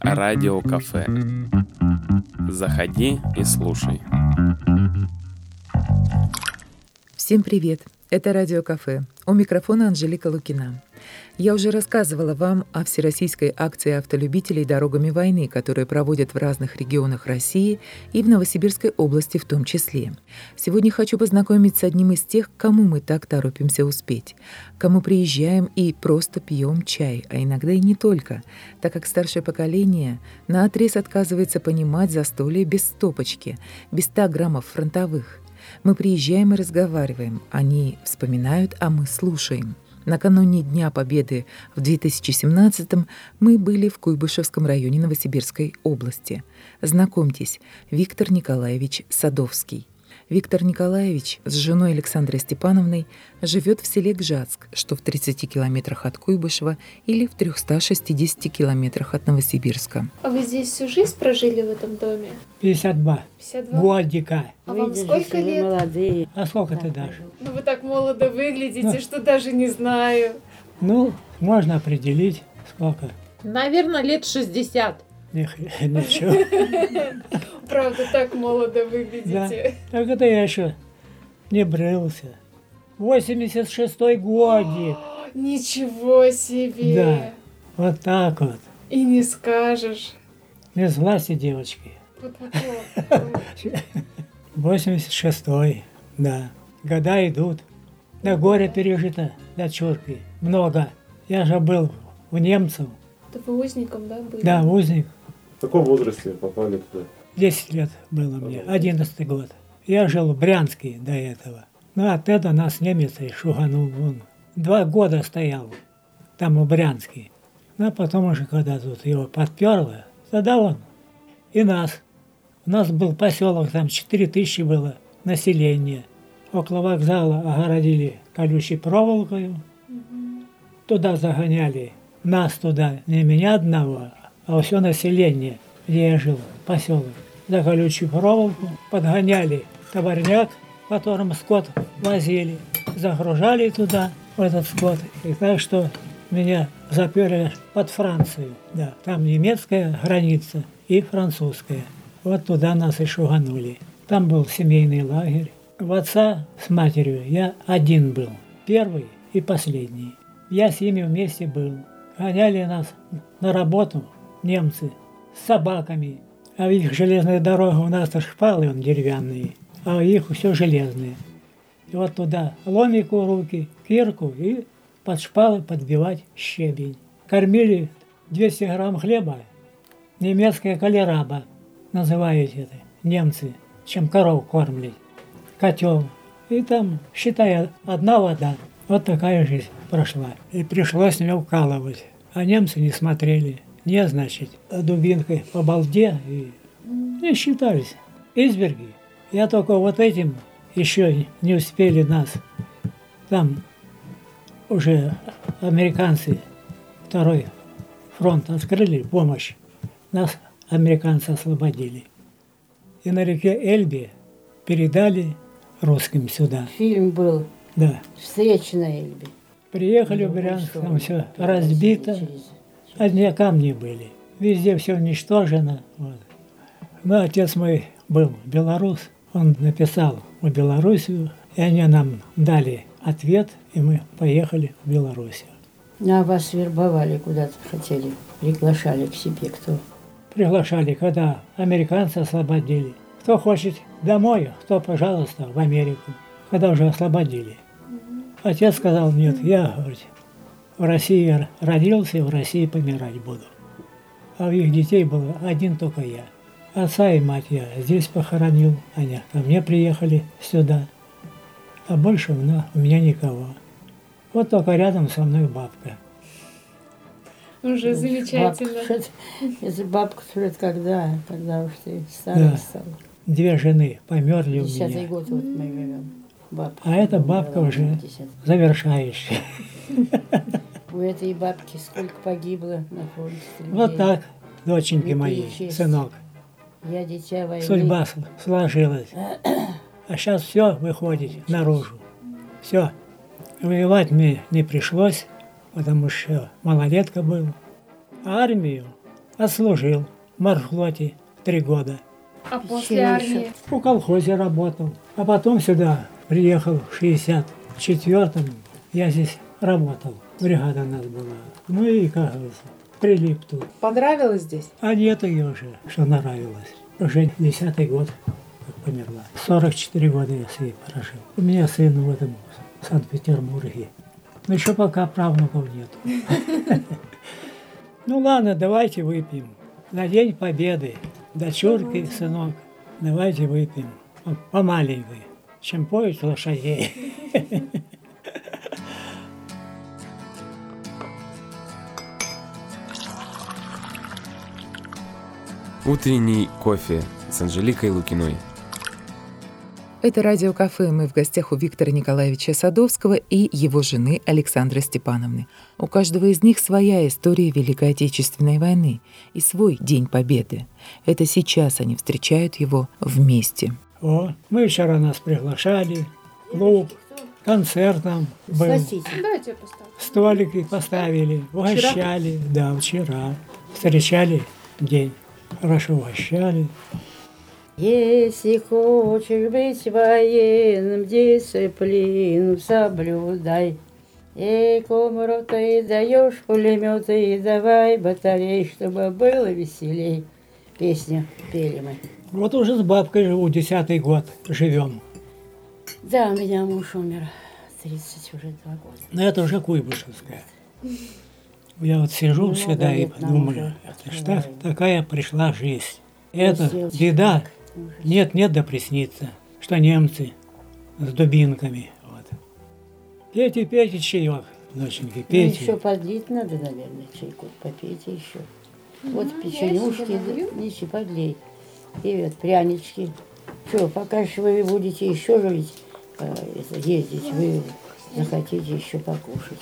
Радио кафе. Заходи и слушай. Всем привет! Это Радио Кафе. У микрофона Анжелика Лукина. Я уже рассказывала вам о всероссийской акции автолюбителей «Дорогами войны», которую проводят в разных регионах России и в Новосибирской области в том числе. Сегодня хочу познакомить с одним из тех, кому мы так торопимся успеть, кому приезжаем и просто пьем чай, а иногда и не только, так как старшее поколение на отрез отказывается понимать застолье без стопочки, без 100 граммов фронтовых – мы приезжаем и разговариваем, они вспоминают, а мы слушаем. Накануне Дня Победы в 2017-м мы были в Куйбышевском районе Новосибирской области. Знакомьтесь, Виктор Николаевич Садовский. Виктор Николаевич с женой Александрой Степановной живет в селе Гжатск, что в 30 километрах от Куйбышева или в 360 километрах от Новосибирска. А вы здесь всю жизнь прожили в этом доме? 52. 52? Годика. А вам Видишь, сколько вы лет? молодые. А сколько ты дашь? Ну вы так молодо выглядите, Ну. что даже не знаю. Ну, можно определить, сколько. Наверное, лет 60. Ничего. Правда, так молодо выглядите. Так это я еще не брился. 86-й годик. Ничего себе! Да. Вот так вот. И не скажешь. Без власти девочки. Вот-вот-вот. 86-й, да. Года идут. Да горе пережито, дочурки. Много. Я же был у немцев. Да вы узником, да, были? Да, узник. В каком возрасте попали туда? 10 лет было мне, 11 год. Я жил в Брянске до этого. Ну, от этого нас немец и шуганул вон. Два года стоял там в Брянске. Ну, а потом уже, когда тут его подперло, тогда он и нас. У нас был поселок, там 4 тысячи было населения. Около вокзала огородили колючей проволокой. Туда загоняли. Нас туда, не меня одного, а все население, где я жил, поселок. За колючую проволоку подгоняли товарняк, в котором скот возили, загружали туда, в этот скот. И так что меня заперли под Францию. Да, там немецкая граница и французская. Вот туда нас и шуганули. Там был семейный лагерь. В отца с матерью я один был, первый и последний. Я с ними вместе был. Гоняли нас на работу немцы с собаками. А их железная дорога у нас-то шпалы он деревянные, а у их все железные. И вот туда ломику руки, кирку и под шпалы подбивать щебень. Кормили 200 грамм хлеба, немецкая калераба, называют это немцы, чем коров кормлять. Котел. И там, считай, одна вода. Вот такая жизнь прошла. И пришлось мне укалывать. А немцы не смотрели. Не, значит, дубинкой по балде и не считались. Изверги. Я только вот этим еще не успели нас. Там уже американцы второй фронт открыли, помощь. Нас американцы освободили. И на реке Эльбе передали русским сюда. Фильм был Да. «Встреча на Эльбе». Приехали в Брянск, там все разбито. Одни камни были. Везде все уничтожено. Вот. Ну, отец мой был белорус. Он написал в Белоруссию, и они нам дали ответ, и мы поехали в Белоруссию. А вас вербовали куда-то, хотели, приглашали к себе кто? Приглашали, когда американцы освободили. Кто хочет домой, кто, пожалуйста, в Америку. Когда уже освободили. Отец сказал, нет, я, говорит, в России родился и в России помирать буду. А у их детей был один только я. Отца и мать я здесь похоронил, они ко мне приехали сюда. А больше у меня, у меня никого. Вот только рядом со мной бабка. Уже замечательно. Бабка, это бабка говорит, когда, когда уж ты старый Да. стал. Две жены померли у Десятый меня. год вот мы живем. Бабка. А эта бабка уже в 10. завершающая. У этой бабки сколько погибло на фронте. Вот людей. так, доченьки мои, перечесть. сынок. Я дитя войны. Судьба сложилась. А сейчас все выходит наружу. Все. Воевать мне не пришлось. потому что малолетка был. А армию отслужил в морфлоте три года. А после армии? В колхозе работал. А потом сюда приехал в 64-м. Я здесь работал. Бригада у нас была. Ну и, как говорится, прилип тут. Понравилось здесь? А нет ее уже, что нравилось. Уже десятый год, как померла. 44 года я с ней прожил. У меня сын в этом в Санкт-Петербурге. Но еще пока правнуков нет. Ну ладно, давайте выпьем. На День Победы. Дочурки, сынок, давайте выпьем. Вот По маленькой, чем поют лошадей. Утренний кофе с Анжеликой Лукиной. Это радиокафе. Мы в гостях у Виктора Николаевича Садовского и его жены Александры Степановны. У каждого из них своя история Великой Отечественной войны и свой День Победы. Это сейчас они встречают его вместе. О, мы вчера нас приглашали, клуб, концерт там был. Столики поставили, угощали. Да, вчера. Встречали день. Хорошо угощали. Если хочешь быть военным, дисциплину соблюдай. Эй, комру ты даешь пулеметы, и давай батарей, чтобы было веселей. Песню пели мы. Вот уже с бабкой живу, десятый год живем. Да, у меня муж умер 30 уже два года. Но это уже Куйбышевская. Я вот сижу Много всегда и лет нам думаю, уже это ж так- открывают. такая пришла жизнь. Это беда. Ужас. Нет, нет, да приснится, что немцы с дубинками. Вот. Пейте, пейте чаек, доченьки, Ну, пейте. еще подлить надо, наверное, чайку. Попейте еще. Вот Ну, печенюшки, неси, подлей. И вот прянички. Что, пока же вы будете еще жить, э, ездить, вы захотите еще покушать.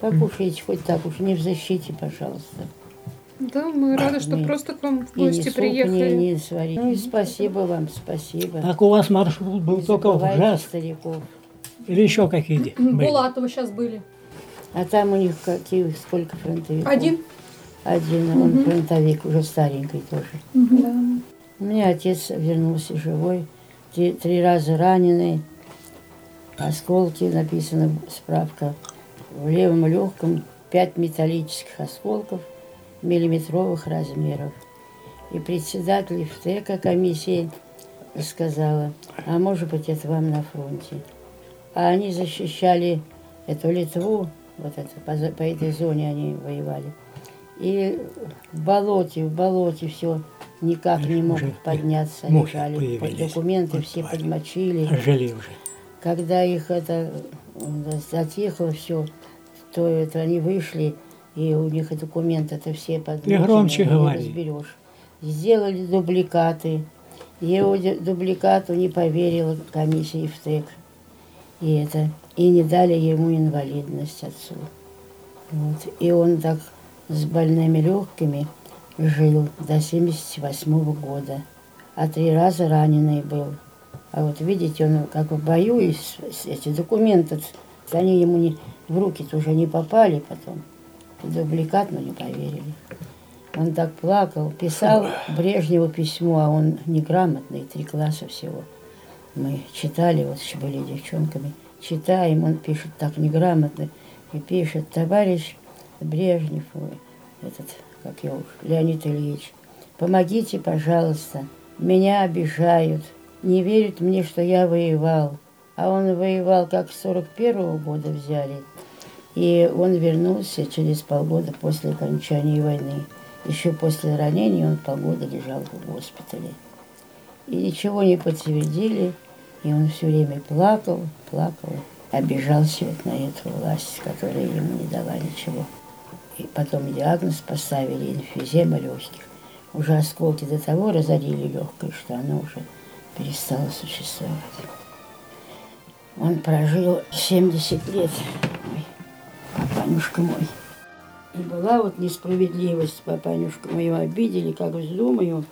Покушайте хоть так уж, не в защите, пожалуйста. Да, мы рады, что Не- просто к вам в И не гости суп, приехали. не, не сварить. Ну и спасибо вам, спасибо. Так у вас маршрут был Не только в забывайте ЖАС стариков. или еще какие были? Булатова сейчас были. А там у них каких, сколько фронтовиков? Один. Один, он фронтовик, уже старенький тоже. Да. У меня отец вернулся живой, три, три раза раненый, осколки, написана справка, в левом легком пять металлических осколков миллиметровых размеров. И председатель ФТК комиссии сказала, а может быть это вам на фронте. А они защищали эту Литву, вот это, по, по этой зоне они воевали. И в болоте, в болоте все никак не могут подняться, лежали. Документы Вот все подмочили. Жили уже. Когда их это затихло все, то это они вышли, и у них и документы это все подмочены. громче не говори. разберешь. Сделали дубликаты. Его ду- дубликату не поверила комиссия ИФТЭК. И это. И не дали ему инвалидность отцу. Вот. И он так с больными легкими жил до 78 года. А три раза раненый был. А вот видите, он как в бою, и эти документы, они ему не, в руки уже не попали потом. Дубликат, но не поверили. Он так плакал, писал Брежневу письмо, а он неграмотный, три класса всего. Мы читали, вот еще были девчонками, читаем, он пишет так неграмотно, и пишет, товарищ Брежнев, этот, как его, Леонид Ильич, помогите, пожалуйста, меня обижают, не верят мне, что я воевал. А он воевал, как с 41 года взяли, и он вернулся через полгода после окончания войны. Еще после ранения он полгода лежал в госпитале. И ничего не подтвердили, и он все время плакал, плакал, обижался вот на эту власть, которая ему не дала ничего. И потом диагноз поставили инфизема легких. Уже осколки до того разорили легкое, что оно уже перестало существовать. Он прожил 70 лет, ой, папанюшка мой. И была вот несправедливость, папанюшка мою обидели, как вздумаю,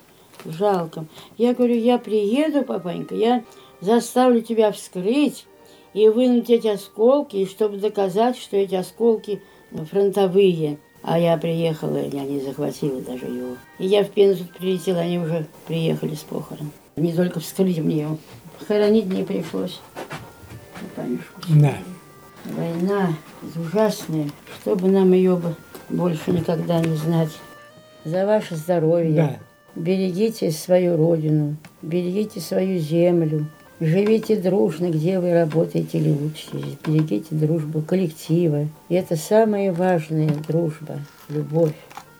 жалко. Я говорю, я приеду, папанька, я заставлю тебя вскрыть, и вынуть эти осколки, и чтобы доказать, что эти осколки фронтовые. А я приехала, я не захватила даже его. И я в Пензу прилетела, они уже приехали с похорон. Не только вскрыть мне его, хоронить не пришлось. Памятку Да. Война ужасная, чтобы нам ее бы больше никогда не знать. За ваше здоровье. Да. Берегите свою родину, берегите свою землю. Живите дружно, где вы работаете или учитесь. Берегите дружбу коллектива. И это самое важное – дружба, любовь,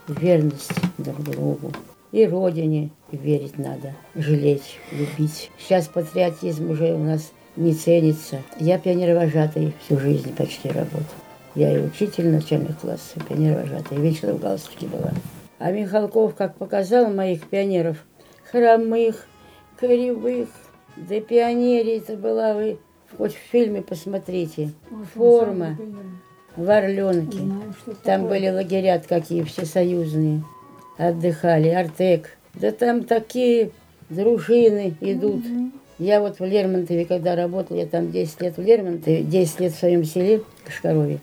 верность друг другу. И родине верить надо, жалеть, любить. Сейчас патриотизм уже у нас не ценится. Я пионер-вожатый всю жизнь почти работал. Я и учитель начальных классов, и пионер-вожатый. И вечно в галстуке была. А Михалков, как показал моих пионеров, хромых, кривых, да пионерия это была вы, хоть в фильме посмотрите. Форма в Орленке. Там были лагеря какие, всесоюзные. Отдыхали, Артек. Да там такие дружины идут. Я вот в Лермонтове, когда работала, я там 10 лет в Лермонтове, 10 лет в своем селе Кашкарове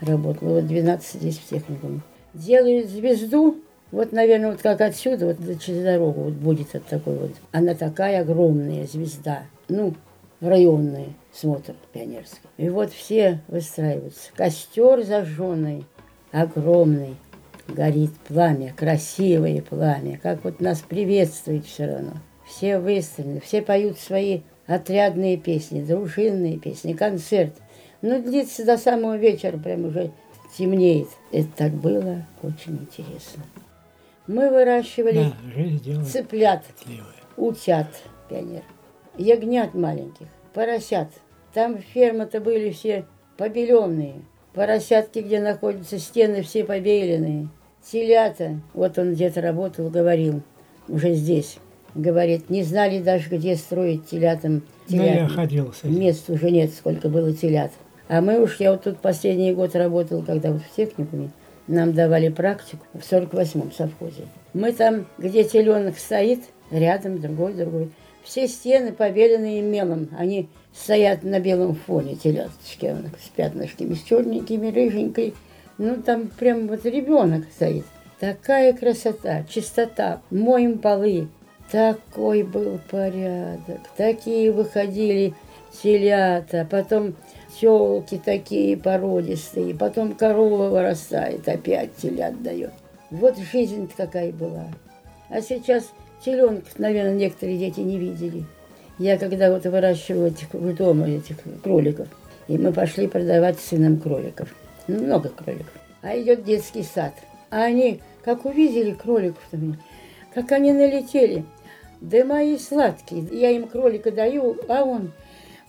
работала, вот 12 здесь в техникуме. Делают звезду, вот, наверное, вот как отсюда, вот через дорогу вот будет вот такой вот. Она такая огромная звезда, ну, районная, смотр пионерский. И вот все выстраиваются. Костер зажженный, огромный, горит пламя, красивое пламя, как вот нас приветствует все равно. Все выстроены, все поют свои отрядные песни, дружинные песни, концерт. Ну, длится до самого вечера, прям уже темнеет. Это так было очень интересно. Мы выращивали Да, цыплят, утят, пионер, ягнят маленьких, поросят. Там фермы-то были все побеленные. Поросятки, где находятся стены, все побеленные. Телята, вот он где-то работал, говорил, уже здесь, говорит, не знали даже, где строить телятам. Ну, я ходил с этим. Мест уже нет, сколько было телят. А мы уж, я вот тут последний год работал, когда вот в техникуме, нам давали практику в 48-м совхозе. Мы там, где теленок стоит, рядом другой, другой. Все стены побеленные мелом. Они стоят на белом фоне, теляточки с пятнышками, с черненькими, рыженькой. Ну, там прям вот ребенок стоит. Такая красота, чистота, моем полы. Такой был порядок. Такие выходили телята, потом телки такие породистые, потом корова вырастает, опять телят дает. Вот жизнь какая была. А сейчас теленков, наверное, некоторые дети не видели. Я когда вот выращивала этих в дома этих кроликов, и мы пошли продавать сыном кроликов. Ну, много кроликов. А идет детский сад. А они, как увидели кроликов-то мне, как они налетели. Да мои сладкие. Я им кролика даю, а он,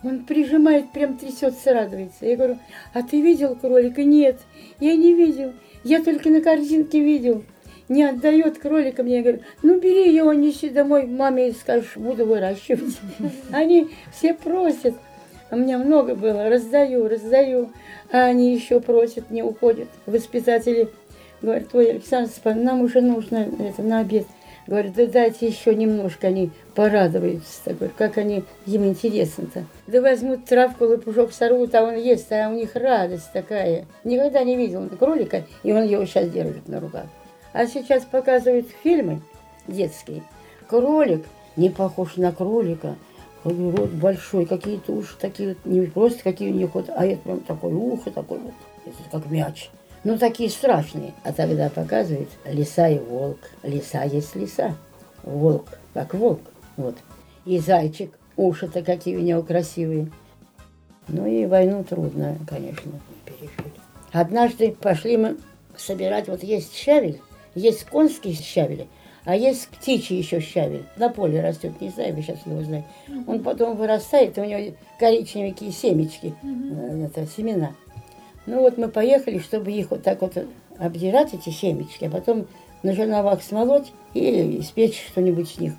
он прижимает, прям трясется, радуется. Я говорю, а ты видел кролика? Нет, я не видел. Я только на картинке видел. Не отдает кролика мне. Я говорю, ну бери его, неси домой маме скажешь, буду выращивать. Они все просят. У меня много было, раздаю, раздаю. А они еще просят, не уходят. Воспитатели говорят, ой, Александр Степанович, нам уже нужно это на обед. Говорят, да дайте еще немножко, они порадуются. Говорю, как они, им интересно-то. Да возьмут травку, лопушок сорвут, а он ест, а у них радость такая. Никогда не видел кролика, и он его сейчас держит на руках. А сейчас показывают фильмы детские. Кролик не похож на кролика. Рот большой, какие-то уши такие не просто какие у них вот, а это прям такое ухо, такой вот, это как мяч. Ну, такие страшные. А тогда показывают лиса и волк. Лиса есть лиса. Волк, как волк. Вот. И зайчик. Уши-то какие у него красивые. Ну и войну трудно, конечно, пережить. Однажды пошли мы собирать, вот есть щавель, есть конский щавель, а есть птичий еще щавель. На поле растет, не знаю, вы сейчас его знаете. Он потом вырастает, у него коричневенькие семечки, э, это семена. Ну вот мы поехали, чтобы их вот так вот обдирать, эти семечки, а потом на жерновах смолоть и испечь что-нибудь с них.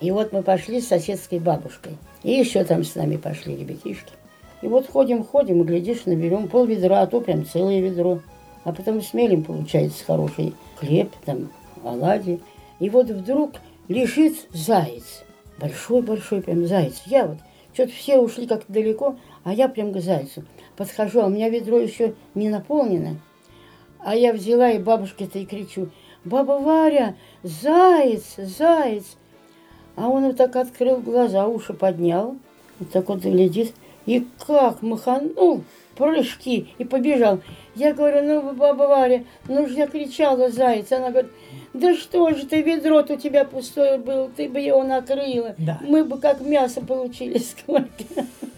И вот мы пошли с соседской бабушкой. И еще там с нами пошли ребятишки. И вот ходим, ходим, и глядишь, наберем пол ведра, а то прям целое ведро. А потом смелим, получается, хороший хлеб, там, оладьи. И вот вдруг лежит заяц. Большой-большой прям заяц. Я вот Что-то все ушли как-то далеко, а я прям к зайцу. Подхожу, а у меня ведро еще не наполнено. А я взяла и бабушке-то и кричу, «Баба Варя, заяц, заяц!» А он вот так открыл глаза, уши поднял, вот так вот глядит, и как маханул, прыжки, и побежал. Я говорю, ну, баба Варя, ну же я кричала, заяц. Она говорит, да что же ты, ведро-то у тебя пустое было, ты бы его накрыла. Да. Мы бы как мясо получили сколько.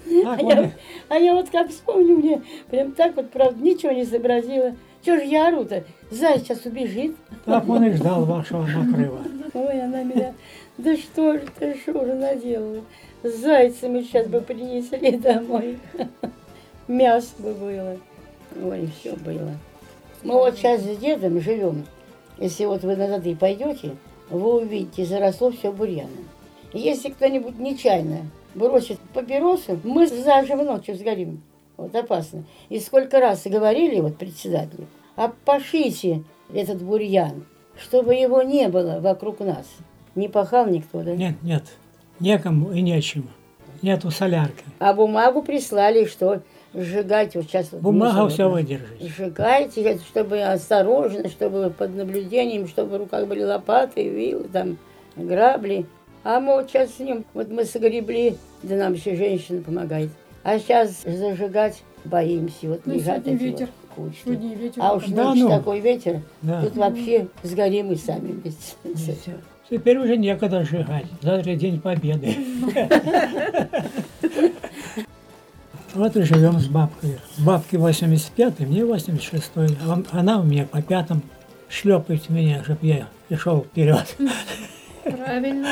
А я, и- а я вот как вспомню мне, прям так вот, правда, ничего не сообразила. Чего же я ору-то? Заяц сейчас убежит. так он и ждал вашего накрыва. Ой, она меня, да что же ты, что же наделала? Зайца мы сейчас бы принесли домой. Мясо бы было. Ой, все было. Мы вот сейчас с дедом живем. Если вот вы на Зады пойдете, вы увидите, заросло все бурьяном. И Если кто-нибудь нечаянно бросит папиросу, мы заживо ночью сгорим. Вот опасно. И сколько раз говорили вот председателю, опашите этот бурьян, чтобы его не было вокруг нас. Не пахал никто, да? Нет, нет, некому и нечему. Нету солярки. А бумагу прислали, что сжигать вот сейчас. вот Бумага мусор все вот выдержит. Сжигайте, чтобы осторожно, чтобы под наблюдением, чтобы в руках были лопаты, вилы, там, грабли. А мы вот сейчас с ним, вот мы согребли, да нам еще женщина помогает. А сейчас зажигать боимся, вот Ну, лежат сегодня эти ветер. вот кучки. Сегодня ветер. А уж Да нынче ну. такой ветер, Да. тут вообще сгорим и сами вместе. этим. Теперь уже некогда сжигать. Завтра День Победы. Вот и живем с бабкой. Бабке 85 мне 86 а он- Она у меня по пятым шлепает меня, чтобы я шел вперед. Правильно.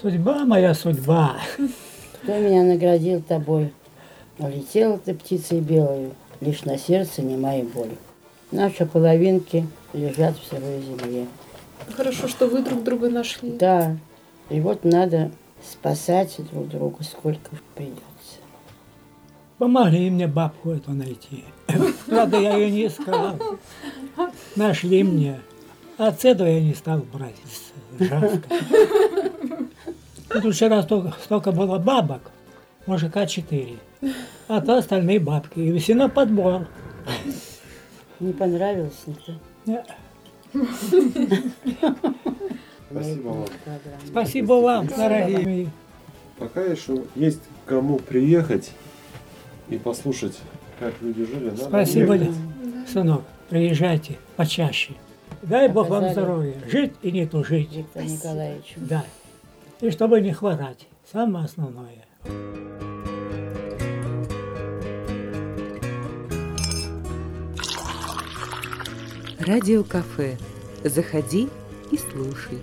Судьба моя судьба. Кто меня наградил тобой? Улетела ты птицей белою, лишь на сердце немая боль. Наши половинки лежат в сырой земле. Хорошо, что вы друг друга нашли. Да, и вот надо спасать друг друга, сколько придется. Помогли мне бабку эту найти. Правда, я ее не искал. Нашли мне. А этого я не стал брать. Жалко. Тут вчера столько, столько было бабок, мужика четыре. А то остальные бабки. И все на подбор. Не понравилось никто? Не, Спасибо вам. Спасибо вам, дорогие мои. Пока еще есть кому приехать и послушать, как люди жили. надо Спасибо, ехать. сынок. Приезжайте почаще. Дай Бог вам здоровья. Жить и не тужить. Виктор Николаевич. Да. И чтобы не хворать. Самое основное. Радио кафе. Заходи и слушай.